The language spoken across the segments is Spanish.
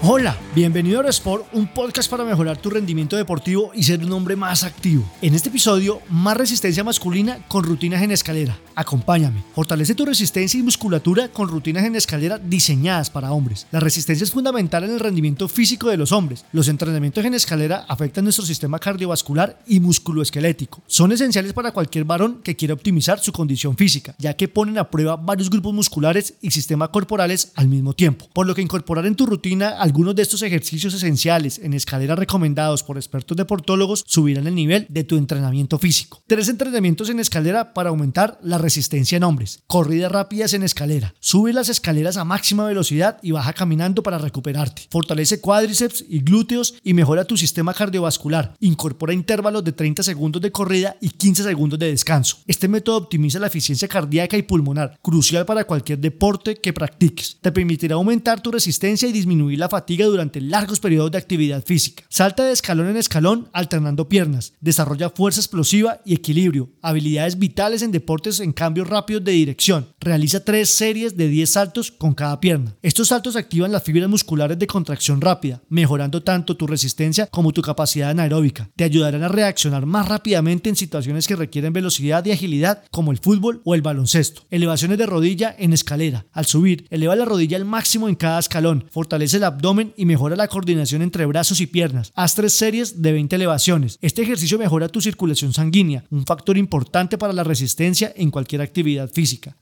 Hola, bienvenido a Eurosport, un podcast para mejorar tu rendimiento deportivo y ser un hombre más activo. En este episodio, más resistencia masculina con rutinas en escalera. Acompáñame. Fortalece tu resistencia y musculatura con rutinas en escalera diseñadas para hombres. La resistencia es fundamental en el rendimiento físico de los hombres. Los entrenamientos en escalera afectan nuestro sistema cardiovascular y musculoesquelético. Son esenciales para cualquier varón que quiera optimizar su condición física, ya que ponen a prueba varios grupos musculares y sistemas corporales al mismo tiempo. Por lo que incorporar en tu rutina algunos de estos ejercicios esenciales en escalera recomendados por expertos deportólogos subirán el nivel de tu entrenamiento físico. Tres entrenamientos en escalera para aumentar la resistencia en hombres. Corridas rápidas en escalera. Sube las escaleras a máxima velocidad y baja caminando para recuperarte. Fortalece cuádriceps y glúteos y mejora tu sistema cardiovascular. Incorpora intervalos de 30 segundos de corrida y 15 segundos de descanso. Este método optimiza la eficiencia cardíaca y pulmonar, crucial para cualquier deporte que practiques. Te permitirá aumentar tu resistencia y disminuir la fatiga durante largos periodos de actividad física. Salta de escalón en escalón alternando piernas. Desarrolla fuerza explosiva y equilibrio, habilidades vitales en deportes en cambios rápidos de dirección. Realiza tres series de 10 saltos con cada pierna. Estos saltos activan las fibras musculares de contracción rápida, mejorando tanto tu resistencia como tu capacidad anaeróbica. Te ayudarán a reaccionar más rápidamente en situaciones que requieren velocidad y agilidad como el fútbol o el baloncesto. Elevaciones de rodilla en escalera. Al subir, eleva la rodilla al máximo en cada escalón, fortalece el abdomen y mejora la coordinación entre brazos y piernas. Haz tres series de 20 elevaciones. Este ejercicio mejora tu circulación sanguínea, un factor importante para la resistencia en cualquier actividad física.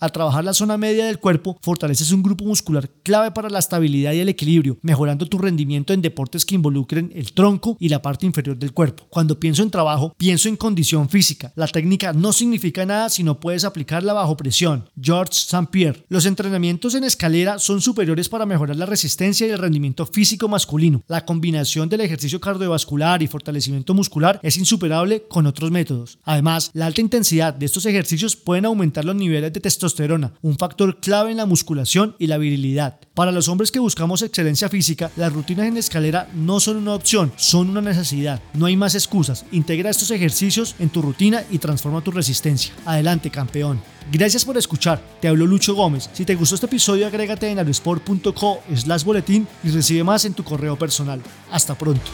Al trabajar la zona media del cuerpo, fortaleces un grupo muscular clave para la estabilidad y el equilibrio, mejorando tu rendimiento en deportes que involucren el tronco y la parte inferior del cuerpo. Cuando pienso en trabajo, pienso en condición física. La técnica no significa nada si no puedes aplicarla bajo presión. George St. Pierre. Los entrenamientos en escalera son superiores para mejorar la resistencia y el rendimiento físico masculino. La combinación del ejercicio cardiovascular y fortalecimiento muscular es insuperable con otros métodos. Además, la alta intensidad de estos ejercicios pueden aumentar los de testosterona, un factor clave en la musculación y la virilidad. Para los hombres que buscamos excelencia física, las rutinas en escalera no son una opción, son una necesidad. No hay más excusas. Integra estos ejercicios en tu rutina y transforma tu resistencia. Adelante, campeón. Gracias por escuchar. Te habló Lucho Gómez. Si te gustó este episodio, agrégate en aerosport.co slash boletín y recibe más en tu correo personal. Hasta pronto.